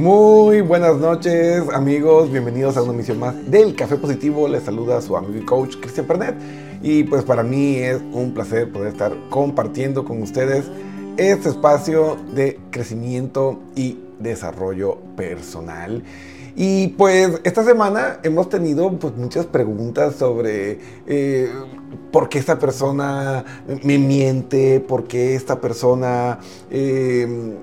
Muy buenas noches amigos, bienvenidos a una emisión más del Café Positivo. Les saluda su amigo y coach Cristian Pernet y pues para mí es un placer poder estar compartiendo con ustedes este espacio de crecimiento y desarrollo personal. Y pues esta semana hemos tenido pues, muchas preguntas sobre eh, por qué esta persona me miente, por qué esta persona... Eh,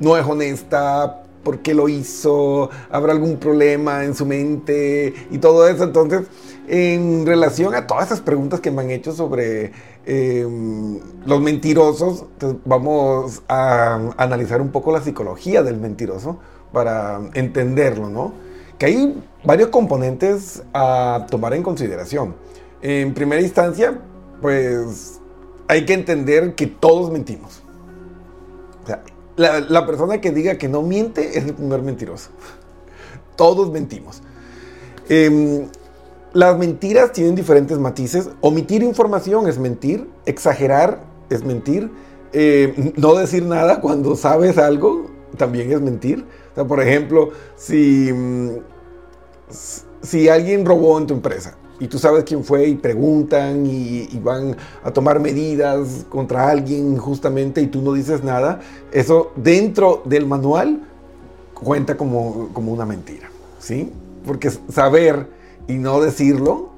no es honesta, por qué lo hizo, habrá algún problema en su mente y todo eso. Entonces, en relación a todas esas preguntas que me han hecho sobre em, los mentirosos, vamos a analizar un poco la psicología del mentiroso para entenderlo, ¿no? Que hay varios componentes a tomar en consideración. En primera instancia, pues hay que entender que todos mentimos. O sea, la, persona que diga que no miente es el primer mentiroso. Todos mentimos. Em, las mentiras tienen diferentes matices. Omitir información es mentir. Exagerar es mentir. Em, no decir nada cuando sabes algo también es mentir. por ejemplo, si, mm, si alguien robó en tu empresa y tú sabes quién fue y preguntan y, van a tomar medidas contra alguien justamente y tú no dices nada, eso dentro del manual cuenta como, como una mentira, ¿sí? Porque saber y no decirlo,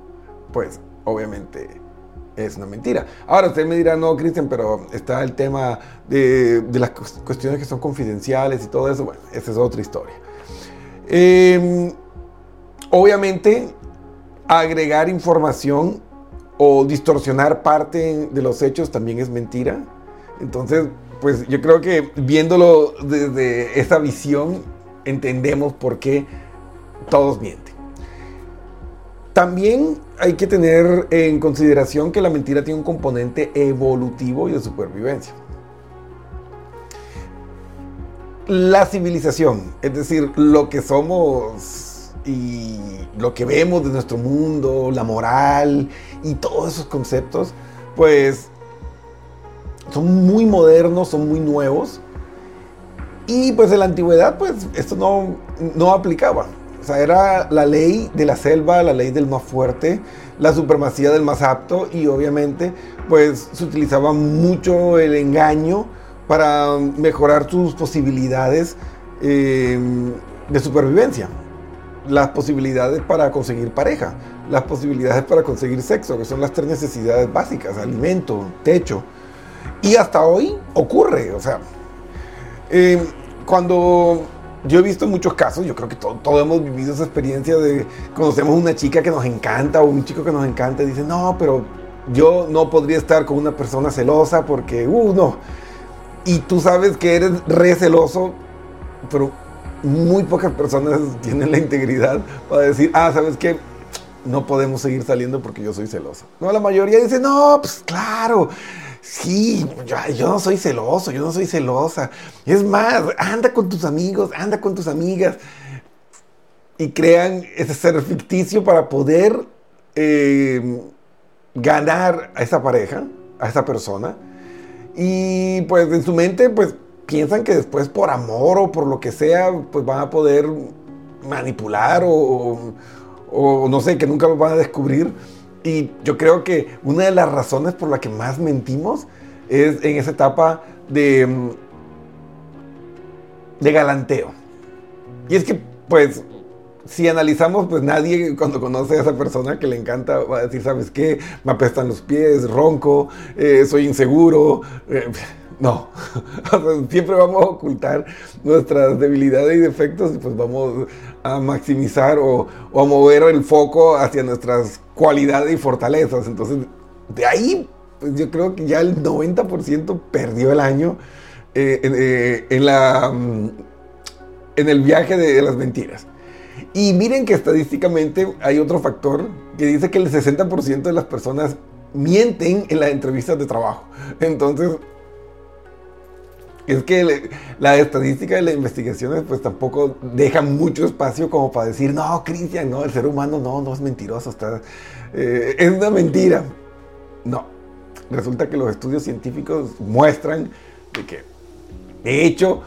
pues obviamente es una mentira. Ahora usted me dirá, no, Cristian, pero está el tema de, las cuestiones que son confidenciales y todo eso. Bueno, esa es otra historia. Em, obviamente agregar información o distorsionar parte de los hechos también es mentira. Entonces, pues yo creo que viéndolo desde esa visión, entendemos por qué todos mienten. También hay que tener en consideración que la mentira tiene un componente evolutivo y de supervivencia. La civilización, es decir, lo que somos y lo que vemos de nuestro mundo, la moral y todos esos conceptos, pues son muy modernos, son muy nuevos. Y pues en la antigüedad, pues esto no, no aplicaba. O sea, era la ley de la selva, la ley del más fuerte, la supremacía del más apto y obviamente pues se utilizaba mucho el engaño para mejorar sus posibilidades eh, de supervivencia las posibilidades para conseguir pareja, las posibilidades para conseguir sexo, que son las tres necesidades básicas, alimento, techo. Y hasta hoy ocurre, o sea, eh, cuando yo he visto muchos casos, yo creo que todos hemos vivido esa experiencia de conocemos una chica que nos encanta o un chico que nos encanta y dice, no, pero yo no podría estar con una persona celosa porque, uh, no. Y tú sabes que eres re celoso, pero muy pocas personas tienen la integridad para decir, ah, ¿sabes qué? No podemos seguir saliendo porque yo soy celoso. No, la mayoría dice, no, pues claro, sí, yo, no soy celoso, yo no soy celosa. Es más, anda con tus amigos, anda con tus amigas. Y crean ese ser ficticio para poder eh, ganar a esa pareja, a esa persona. Y pues en su mente, pues piensan que después por amor o por lo que sea, pues van a poder manipular o, no sé, que nunca lo van a descubrir. Y yo creo que una de las razones por la que más mentimos es en esa etapa de, de galanteo. Y es que, pues, si analizamos, pues nadie cuando conoce a esa persona que le encanta va a decir, ¿sabes qué? Me apestan los pies, ronco, eh, soy inseguro. Eh, no, siempre vamos a ocultar nuestras debilidades y defectos y pues vamos a maximizar o, a mover el foco hacia nuestras cualidades y fortalezas. Entonces, de ahí, pues yo creo que ya el 90% perdió el año eh, eh, en, la, mm, en el viaje de las mentiras. Y miren que estadísticamente hay otro factor que dice que el 60% de las personas mienten en las entrevistas de trabajo. Entonces, es que la estadística de las investigaciones pues tampoco deja mucho espacio como para decir, no, Cristian, no, el ser humano no, no es mentiroso, está, eh, es una mentira. No, resulta que los estudios científicos muestran de que, de hecho,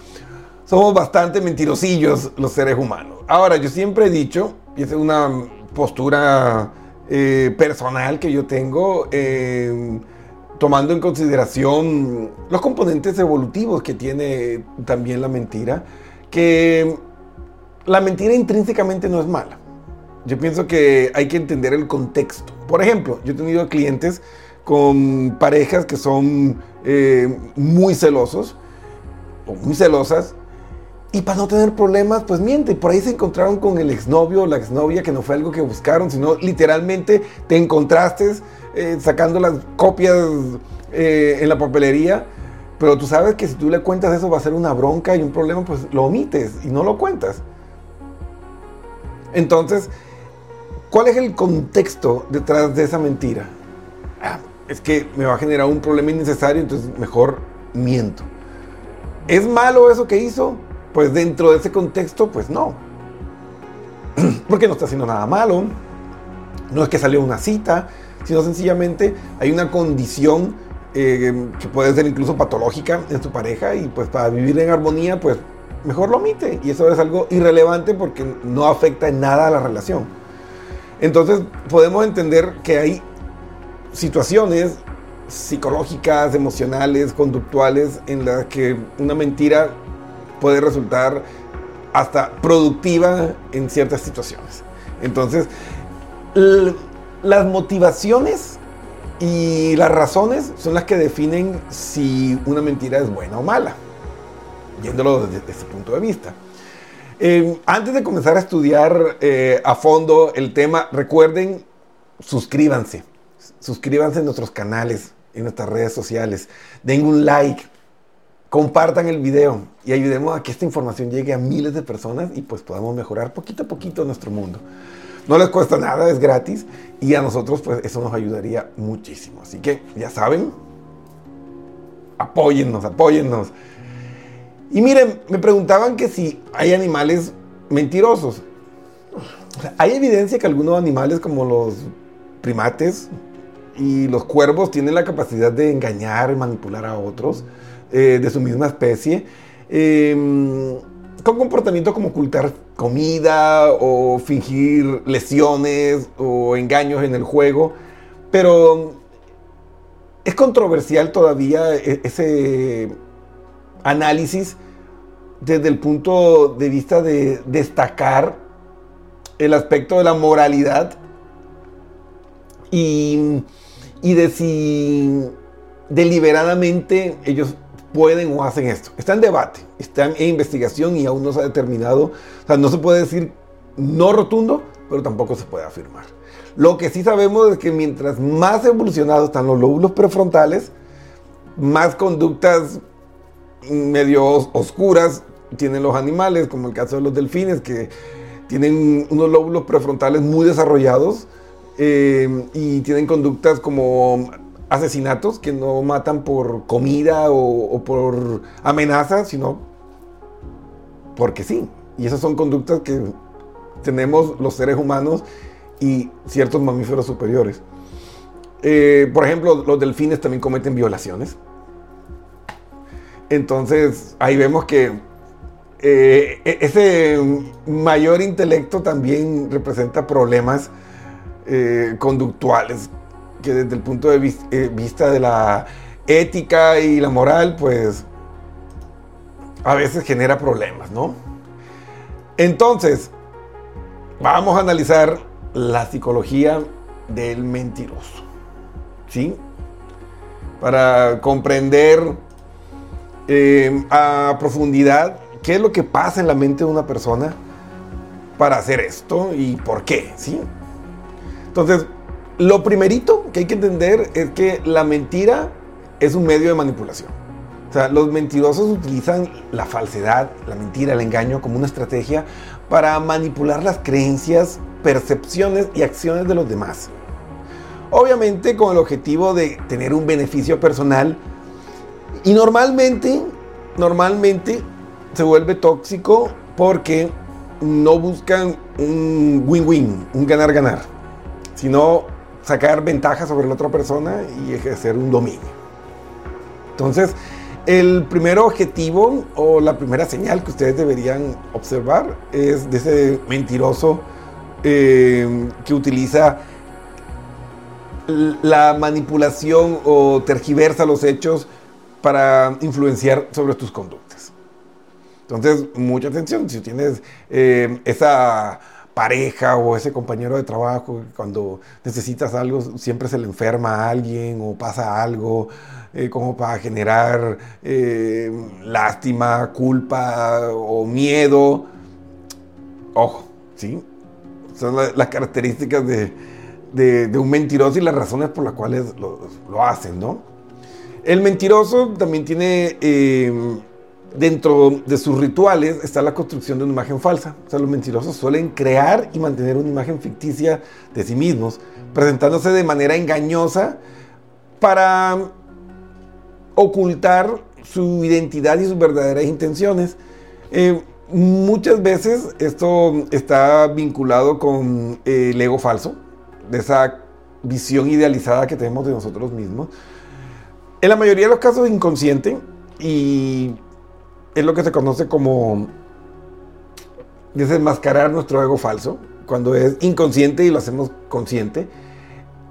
somos bastante mentirosillos los seres humanos. Ahora, yo siempre he dicho, y es una postura eh, personal que yo tengo, eh, tomando en consideración los componentes evolutivos que tiene también la mentira, que la mentira intrínsecamente no es mala. Yo pienso que hay que entender el contexto. Por ejemplo, yo he tenido clientes con parejas que son eh, muy celosos o muy celosas y para no tener problemas, pues miente. Por ahí se encontraron con el exnovio o la exnovia que no fue algo que buscaron, sino literalmente te encontraste eh, sacando las copias eh, en la papelería. Pero tú sabes que si tú le cuentas eso va a ser una bronca y un problema, pues lo omites y no lo cuentas. Entonces, ¿cuál es el contexto detrás de esa mentira? Ah, es que me va a generar un problema innecesario, entonces mejor miento. ¿Es malo eso que hizo? Pues dentro de ese contexto, pues no. Porque no está haciendo nada malo. No es que salió una cita, sino sencillamente hay una condición eh, que puede ser incluso patológica en su pareja y pues para vivir en armonía, pues mejor lo omite. Y eso es algo irrelevante porque no afecta en nada a la relación. Entonces podemos entender que hay situaciones psicológicas, emocionales, conductuales, en las que una mentira puede resultar hasta productiva en ciertas situaciones. Entonces, las motivaciones y las razones son las que definen si una mentira es buena o mala, viéndolo desde, ese punto de vista. Eh, antes de comenzar a estudiar eh, a fondo el tema, recuerden, suscríbanse suscríbanse en nuestros canales, en nuestras redes sociales, den un like, compartan el video y ayudemos a que esta información llegue a miles de personas y pues podamos mejorar poquito a poquito nuestro mundo. No les cuesta nada, es gratis y a nosotros pues eso nos ayudaría muchísimo. Así que ya saben, apóyennos, apóyennos. Y miren, me preguntaban que si hay animales mentirosos. hay evidencia que algunos animales como los primates, y los cuervos tienen la capacidad de engañar manipular a otros eh, de su misma especie. Em, con comportamientos como ocultar comida o fingir lesiones o engaños en el juego. Pero es controversial todavía e-, ese análisis desde el punto de vista de destacar el aspecto de la moralidad y y de si deliberadamente ellos pueden o hacen esto. Está en debate, está en investigación y aún no se ha determinado. O sea, no se puede decir no rotundo, pero tampoco se puede afirmar. Lo que sí sabemos es que mientras más evolucionados están los lóbulos prefrontales, más conductas medio oscuras tienen los animales, como el caso de los delfines, que tienen unos lóbulos prefrontales muy desarrollados eh, y tienen conductas como asesinatos que no matan por comida o, por amenaza, sino porque sí. Y esas son conductas que tenemos los seres humanos y ciertos mamíferos superiores. Eh, por ejemplo, los delfines también cometen violaciones. Entonces, ahí vemos que eh, e-, ese mayor intelecto también representa problemas eh, conductuales que desde el punto de eh, vista de la ética y la moral, pues a veces genera problemas, ¿no? Entonces, vamos a analizar la psicología del mentiroso, ¿sí? Para comprender eh, a profundidad qué es lo que pasa en la mente de una persona para hacer esto y por qué, ¿sí? Entonces, lo primerito que hay que entender es que la mentira es un medio de manipulación. O sea, los mentirosos utilizan la falsedad, la mentira, el engaño como una estrategia para manipular las creencias, percepciones y acciones de los demás. Obviamente con el objetivo de tener un beneficio personal y normalmente, normalmente se vuelve tóxico porque no buscan un win-win, un ganar-ganar sino sacar ventaja sobre la otra persona y ejercer un dominio. Entonces, El primer objetivo o la primera señal que ustedes deberían observar es de ese mentiroso eh, que utiliza la manipulación o tergiversa los hechos para influenciar sobre tus conductas. Entonces, mucha atención, si tienes eh, esa pareja o ese compañero de trabajo cuando necesitas algo siempre se le enferma a alguien o pasa algo eh, como para generar eh, lástima, culpa o miedo. Ojo, ¿sí? Son las características de, un mentiroso y las razones por las cuales lo, hacen, ¿no? El mentiroso también tiene eh, dentro de sus rituales está la construcción de una imagen falsa. O sea, los mentirosos suelen crear y mantener una imagen ficticia de sí mismos, presentándose de manera engañosa para ocultar su identidad y sus verdaderas intenciones. Eh, muchas veces esto está vinculado con eh, el ego falso, de esa visión idealizada que tenemos de nosotros mismos. En la mayoría de los casos inconsciente y es lo que se conoce como desenmascarar nuestro ego falso, cuando es inconsciente y lo hacemos consciente.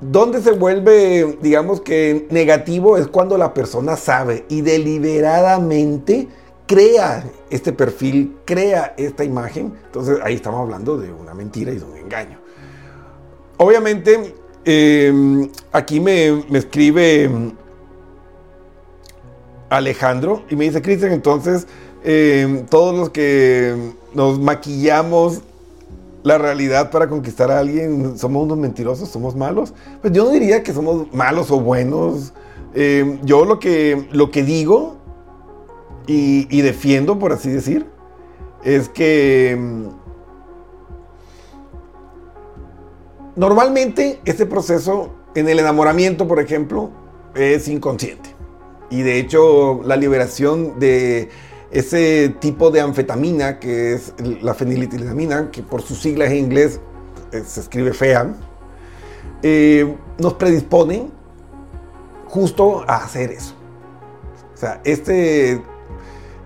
Donde se vuelve, digamos que negativo, es cuando la persona sabe y deliberadamente crea este perfil, crea esta imagen. Entonces ahí estamos hablando de una mentira y de un engaño. Obviamente, em, aquí me, me escribe Alejandro y me dice, Cristian, entonces em, todos los que nos maquillamos la realidad para conquistar a alguien, somos unos mentirosos, somos malos. Pues yo no diría que somos malos o buenos. Em, yo lo que, lo que digo y, defiendo, por así decir, es que em, normalmente este proceso en el enamoramiento, por ejemplo, es inconsciente. Y de hecho, la liberación de ese tipo de anfetamina, que es la feniletilamina, que por sus siglas en inglés eh, se escribe FEA, eh, nos predispone justo a hacer eso. O sea, este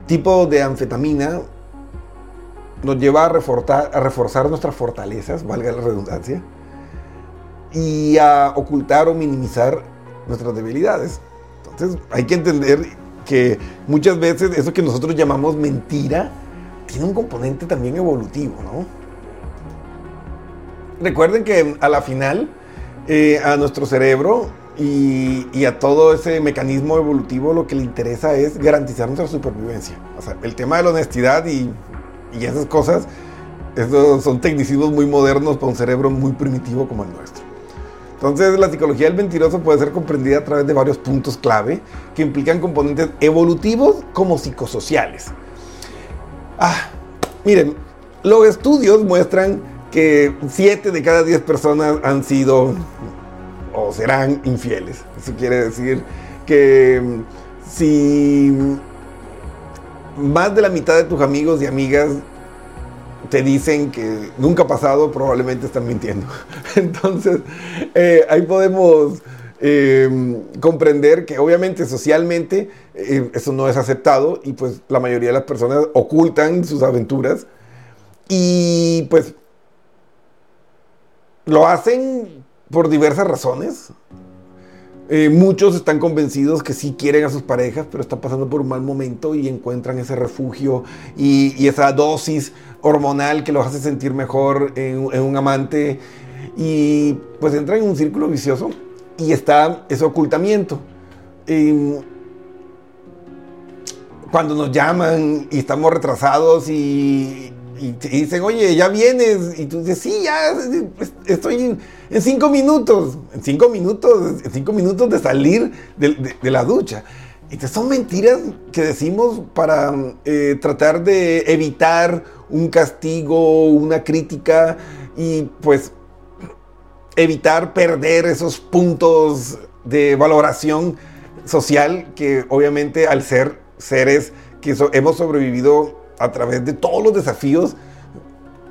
tipo de anfetamina nos lleva a reforzar, a reforzar nuestras fortalezas, valga la redundancia, y a ocultar o minimizar nuestras debilidades. Entonces hay que entender que muchas veces eso que nosotros llamamos mentira tiene un componente también evolutivo, ¿no? Recuerden que a la final eh, a nuestro cerebro y, a todo ese mecanismo evolutivo lo que le interesa es garantizar nuestra supervivencia. O sea, el tema de la honestidad y, y esas cosas, esos son tecnicismos muy modernos para un cerebro muy primitivo como el nuestro. Entonces, la psicología del mentiroso puede ser comprendida a través de varios puntos clave que implican componentes evolutivos como psicosociales. Ah, miren, los estudios muestran que 7 de cada 10 personas han sido o serán infieles. Eso quiere decir que mm, si más de la mitad de tus amigos y amigas te dicen que nunca ha pasado, probablemente están mintiendo. Entonces, eh, ahí podemos eh, comprender que obviamente socialmente eh, eso no es aceptado y pues la mayoría de las personas ocultan sus aventuras y pues lo hacen por diversas razones. muchos están convencidos que sí quieren a sus parejas, pero están pasando por un mal momento y encuentran ese refugio y, y esa dosis hormonal que los hace sentir mejor en, un amante y pues entra en un círculo vicioso y está ese ocultamiento. cuando nos llaman y estamos retrasados y, dicen, oye, ya vienes, y tú dices, sí, ya estoy en, cinco minutos, en cinco minutos, en cinco minutos de salir de, la ducha. Y son mentiras que decimos para eh, tratar de evitar un castigo, una crítica y pues evitar perder esos puntos de valoración social que obviamente al ser seres que hemos sobrevivido a través de todos los desafíos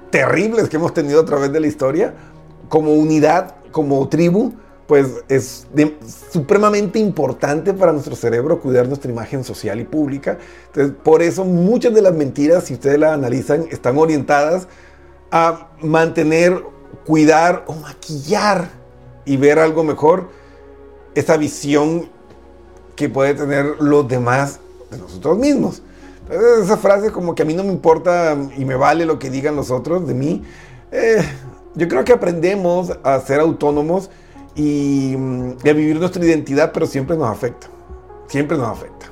terribles que hemos tenido a través de la historia, como unidad, como tribu, pues es supremamente importante para nuestro cerebro cuidar nuestra imagen social y pública. Entonces, por eso muchas de las mentiras, si ustedes las analizan, están orientadas a mantener, cuidar o maquillar y ver algo mejor esa visión que puede tener los demás de nosotros mismos. Entonces, esa frase como que a mí no me importa y me vale lo que digan los otros de mí. Eh, yo creo que aprendemos a ser autónomos y, a vivir nuestra identidad, pero siempre nos afecta. Siempre nos afecta.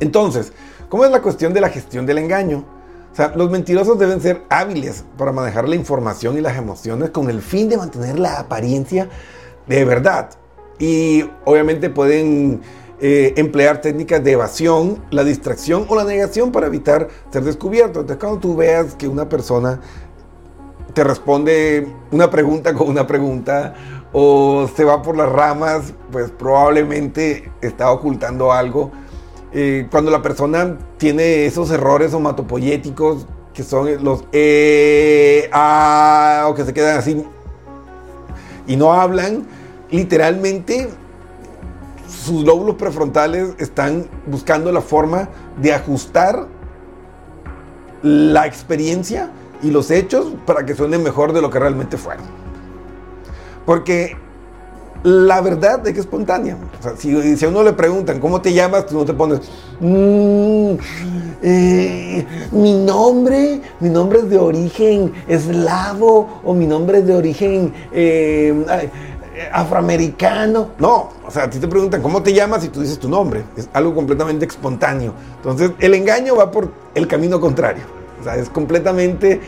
Entonces, ¿cómo es la cuestión de la gestión del engaño? O sea, los mentirosos deben ser hábiles para manejar la información y las emociones con el fin de mantener la apariencia de verdad. Y obviamente pueden eh, emplear técnicas de evasión, la distracción o la negación para evitar ser descubierto. Entonces, cuando tú veas que una persona te responde una pregunta con una pregunta o se va por las ramas, pues probablemente está ocultando algo. Eh, cuando la persona tiene esos errores omatopoyéticos que son los ah, o que se quedan así y no hablan, literalmente sus lóbulos prefrontales están buscando la forma de ajustar la experiencia y los hechos para que suenen mejor de lo que realmente fueron. Porque la verdad es que es espontánea. si, si, a uno le preguntan cómo te llamas, tú no te pones. Mm, eh, mi nombre, mi nombre es de origen eslavo o mi nombre es de origen eh, afroamericano. No, o sea, a ti te preguntan cómo te llamas y tú dices tu nombre. Es algo completamente espontáneo. Entonces, el engaño va por el camino contrario. O sea, es completamente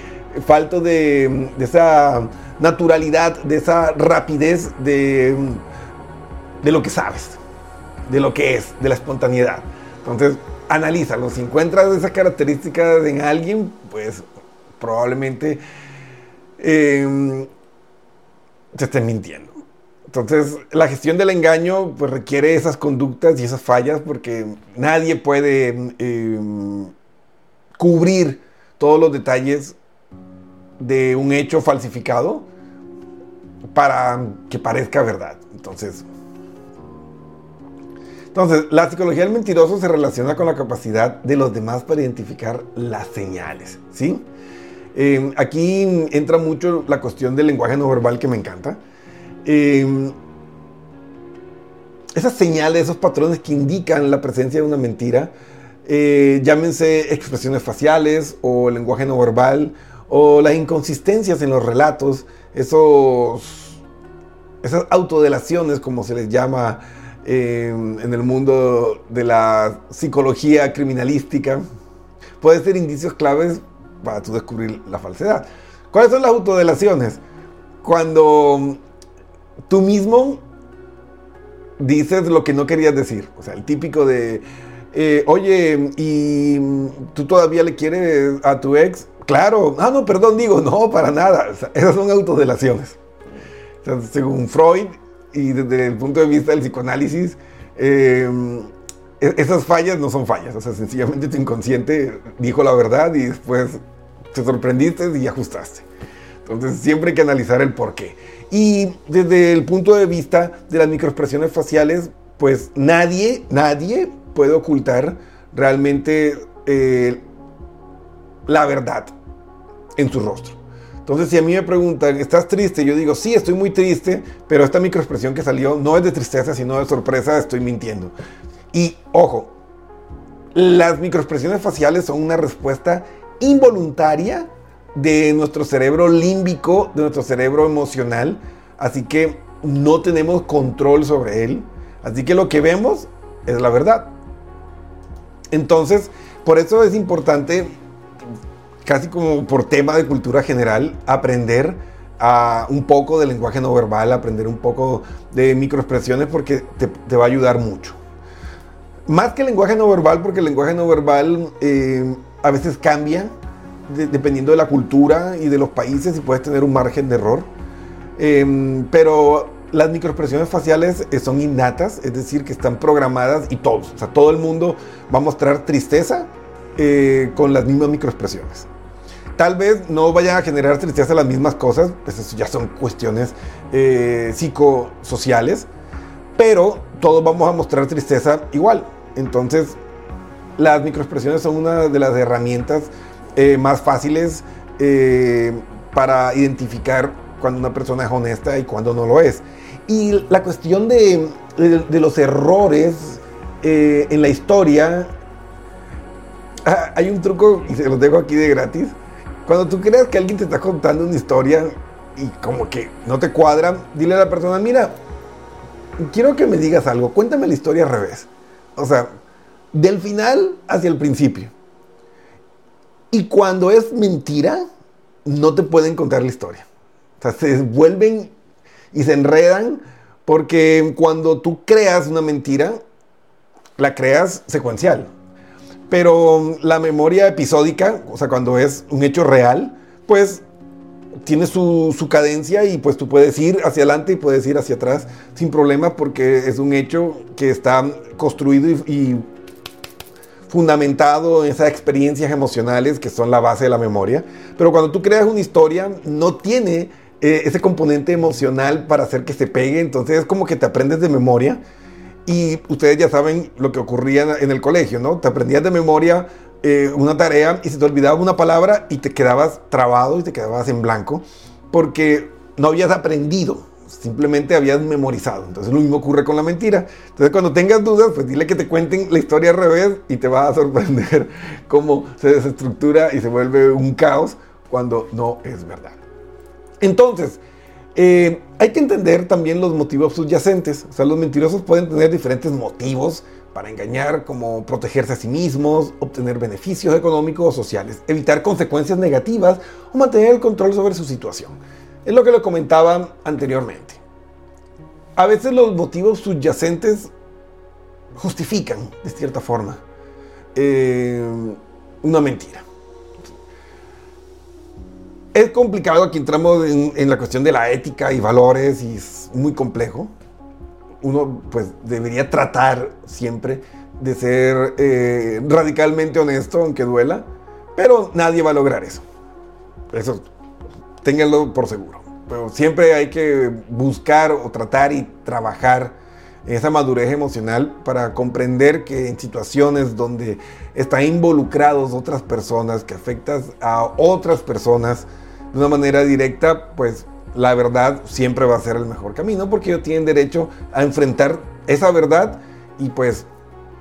falto de, esa naturalidad, de esa rapidez de, de lo que sabes, de lo que es, de la espontaneidad. Entonces, analízalo. Si encuentras esas características en alguien, pues probablemente te estén mintiendo. Entonces, la gestión del engaño pues, requiere esas conductas y esas fallas porque nadie puede eh, cubrir todos los detalles de un hecho falsificado para que parezca verdad. Entonces, entonces, la psicología del mentiroso se relaciona con la capacidad de los demás para identificar las señales, ¿sí? Eh, aquí entra mucho la cuestión del lenguaje no verbal que me encanta. Eh, esas señales, esos patrones que indican la presencia de una mentira, eh, llámense expresiones faciales o lenguaje no verbal o las inconsistencias en los relatos, esos, esas autodelaciones como se les llama eh, en el mundo de la psicología criminalística, pueden ser indicios claves para tú descubrir la falsedad. ¿Cuáles son las autodelaciones? Cuando tú mismo dices lo que no querías decir. O sea, el típico de eh, oye, ¿y tú todavía le quieres a tu ex? Claro, ah, no, perdón, digo, no, para nada. esas son autodelaciones. según Freud y desde el punto de vista del psicoanálisis, em, e-, esas fallas no son fallas. O sea, sencillamente tu inconsciente dijo la verdad y después te sorprendiste y ajustaste. Entonces, siempre hay que analizar el por qué. Y desde el punto de vista de las microexpresiones faciales, pues nadie, nadie puede ocultar realmente eh, la verdad en su rostro. Entonces, si a mí me preguntan, ¿estás triste? Yo digo, sí, estoy muy triste, pero esta microexpresión que salió no es de tristeza, sino de sorpresa, estoy mintiendo. Y ojo, las microexpresiones faciales son una respuesta involuntaria de nuestro cerebro límbico, de nuestro cerebro emocional, así que no tenemos control sobre él. Así que lo que vemos es la verdad. Entonces, por eso es importante, casi como por tema de cultura general, aprender a un poco de lenguaje no verbal, aprender un poco de microexpresiones porque te, va a ayudar mucho. Más que lenguaje no verbal, porque el lenguaje no verbal eh, a veces cambia dependiendo de la cultura y de los países y puedes tener un margen de error. Em, pero las microexpresiones faciales eh, son innatas, es decir, que están programadas y todos, o sea, todo el mundo va a mostrar tristeza eh, con las mismas microexpresiones. Tal vez no vayan a generar tristeza las mismas cosas, pues eso ya son cuestiones eh, psicosociales, pero todos vamos a mostrar tristeza igual. Entonces, las microexpresiones son una de las herramientas eh, más fáciles eh, para identificar cuando una persona es honesta y cuando no lo es. Y la cuestión de, de, los errores en la historia, ah, hay un truco y se los dejo aquí de gratis cuando tú creas que alguien te está contando una historia y como que no te cuadra, dile a la persona, mira, quiero que me digas algo, cuéntame la historia al revés. O sea, del final hacia el principio. Y cuando es mentira, no te pueden contar la historia. O sea, se vuelven y se enredan porque cuando tú creas una mentira, la creas secuencial. Pero la memoria episódica, o sea, cuando es un hecho real, pues tiene su, cadencia y pues tú puedes ir hacia adelante y puedes ir hacia atrás sin problema porque es un hecho que está construido y, fundamentado en esas experiencias emocionales que son la base de la memoria. Pero cuando tú creas una historia, no tiene eh, ese componente emocional para hacer que se pegue, entonces es como que te aprendes de memoria y ustedes ya saben lo que ocurría en el colegio, ¿no? Te aprendías de memoria eh, una tarea y se te olvidaba una palabra y te quedabas trabado y te quedabas en blanco porque no habías aprendido, simplemente habías memorizado. Entonces lo mismo ocurre con la mentira. Entonces cuando tengas dudas, pues dile que te cuenten la historia al revés y te va a sorprender cómo se desestructura y se vuelve un caos cuando no es verdad. Entonces, eh, hay que entender también los motivos subyacentes. O sea, los mentirosos pueden tener diferentes motivos para engañar, como protegerse a sí mismos, obtener beneficios económicos o sociales, evitar consecuencias negativas o mantener el control sobre su situación. Es lo que le comentaba anteriormente. A veces los motivos subyacentes justifican, de cierta forma, eh, una mentira es complicado, aquí entramos en, la cuestión de la ética y valores y es muy complejo. Uno pues debería tratar siempre de ser eh, radicalmente honesto, aunque duela, pero nadie va a lograr eso. Eso, ténganlo por seguro. Pero siempre hay que buscar o tratar y trabajar esa madurez emocional para comprender que en situaciones donde están involucrados otras personas, que afectas a otras personas, de una manera directa, pues la verdad siempre va a ser el mejor camino porque ellos tienen derecho a enfrentar esa verdad y pues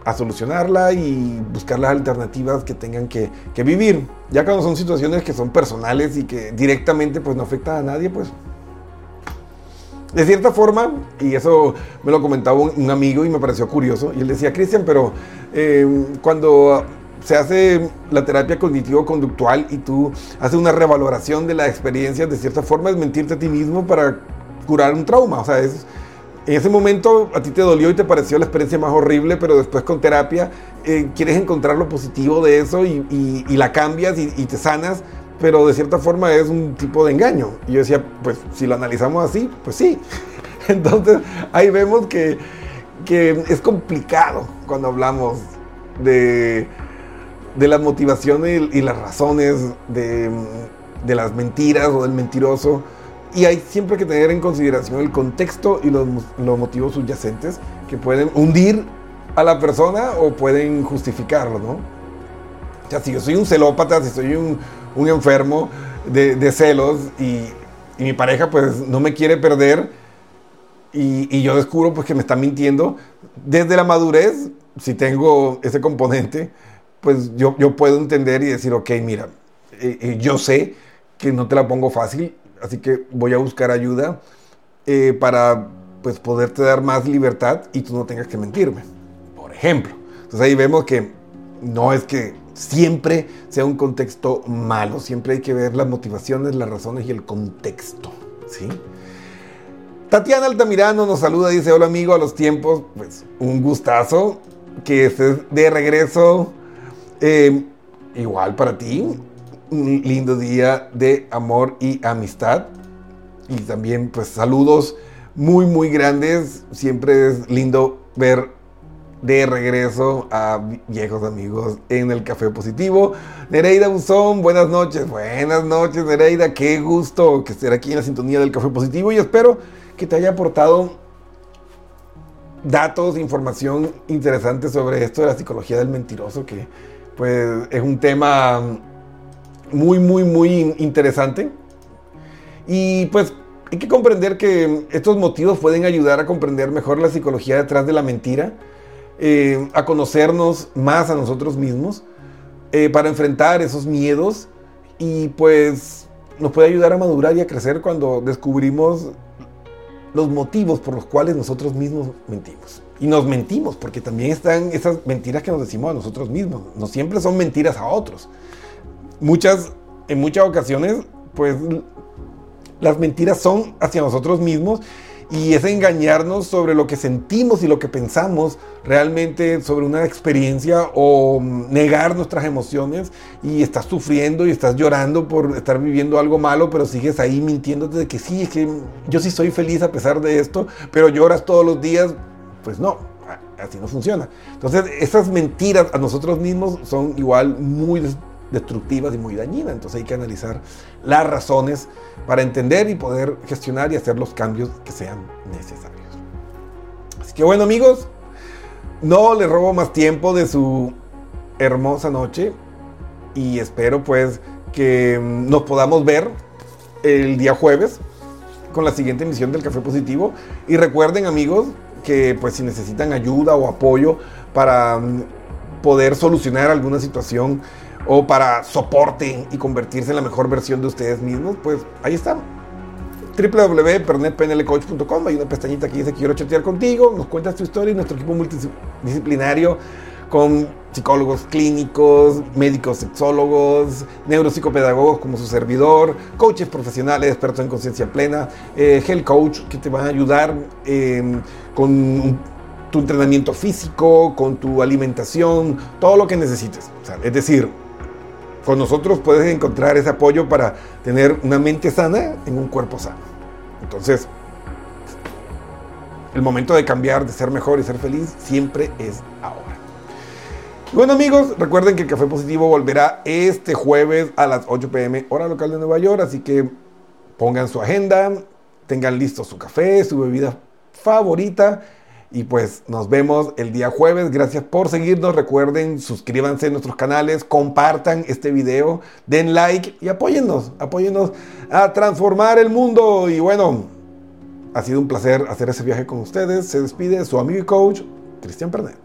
a solucionarla y buscar las alternativas que tengan que, vivir. Ya cuando son situaciones que son personales y que directamente pues no afectan a nadie, pues de cierta forma, y eso me lo comentaba un, amigo y me pareció curioso, y él decía, Cristian, pero eh, cuando se hace la terapia cognitivo-conductual y tú haces una revaloración de la experiencia, de cierta forma es mentirte a ti mismo para curar un trauma. O sea, es, en ese momento a ti te dolió y te pareció la experiencia más horrible, pero después con terapia eh, quieres encontrar lo positivo de eso y, la cambias y, te sanas, pero de cierta forma es un tipo de engaño. Y yo decía, pues si lo analizamos así, pues sí. Entonces ahí vemos que, que es complicado cuando hablamos de de las motivaciones y, las razones de, las mentiras o del mentiroso. Y hay siempre que tener en consideración el contexto y los, motivos subyacentes que pueden hundir a la persona o pueden justificarlo, ¿no? O sea, si yo soy un celópata, si soy un, enfermo de, celos y, mi pareja pues no me quiere perder y, y, yo descubro pues que me está mintiendo, desde la madurez, si tengo ese componente, pues yo, yo puedo entender y decir, ok, mira, eh, eh, yo sé que no te la pongo fácil, así que voy a buscar ayuda eh, para pues poderte dar más libertad y tú no tengas que mentirme, por ejemplo. Entonces ahí vemos que no es que siempre sea un contexto malo, siempre hay que ver las motivaciones, las razones y el contexto, ¿sí? Tatiana Altamirano nos saluda, dice, hola amigo, a los tiempos, pues un gustazo que estés de regreso eh, igual para ti, un lindo día de amor y amistad. Y también pues saludos muy muy grandes. Siempre es lindo ver de regreso a viejos amigos en el Café Positivo. Nereida Buzón, buenas noches, buenas noches Nereida, qué gusto que estés aquí en la sintonía del Café Positivo y espero que te haya aportado datos, información interesante sobre esto de la psicología del mentiroso, que pues es un tema muy, muy, muy interesante. Y pues hay que comprender que estos motivos pueden ayudar a comprender mejor la psicología detrás de la mentira, eh, a conocernos más a nosotros mismos, eh, para enfrentar esos miedos y pues nos puede ayudar a madurar y a crecer cuando descubrimos los motivos por los cuales nosotros mismos mentimos. Y nos mentimos, porque también están esas mentiras que nos decimos a nosotros mismos. No siempre son mentiras a otros. Muchas, en muchas ocasiones, pues las mentiras son hacia nosotros mismos y es engañarnos sobre lo que sentimos y lo que pensamos realmente sobre una experiencia o negar nuestras emociones y estás sufriendo y estás llorando por estar viviendo algo malo, pero sigues ahí mintiéndote de que sí, es que yo sí soy feliz a pesar de esto, pero lloras todos los días, pues no, así no funciona. Entonces, esas mentiras a nosotros mismos son igual muy destructivas y muy dañinas. Entonces hay que analizar las razones para entender y poder gestionar y hacer los cambios que sean necesarios. Así que bueno amigos, no les robo más tiempo de su hermosa noche y espero pues que nos podamos ver el día jueves con la siguiente emisión del Café Positivo. Y recuerden amigos que pues si necesitan ayuda o apoyo para mm, poder solucionar alguna situación o para soporte y convertirse en la mejor versión de ustedes mismos, pues ahí está. www.pernetpnlcoach.com Hay una pestañita que dice quiero chatear contigo, nos cuentas tu historia y nuestro equipo multidisciplinario con psicólogos clínicos, médicos sexólogos, neuropsicopedagogos como su servidor, coaches profesionales, expertos en conciencia plena, eh, health coach que te van a ayudar eh, con tu entrenamiento físico, con tu alimentación, todo lo que necesites. es decir, con nosotros puedes encontrar ese apoyo para tener una mente sana en un cuerpo sano. Entonces, el momento de cambiar, de ser mejor y ser feliz, siempre es ahora. Bueno amigos, recuerden que el Café Positivo volverá este jueves a las 8 pm hora local de Nueva York, así que pongan su agenda, tengan listo su café, su bebida favorita y pues nos vemos el día jueves. Gracias por seguirnos. Recuerden, suscríbanse a nuestros canales, compartan este video, den like y apóyennos. Apóyennos a transformar el mundo. Y bueno, ha sido un placer hacer ese viaje con ustedes. Se despide su amigo y coach, Cristian Pernet.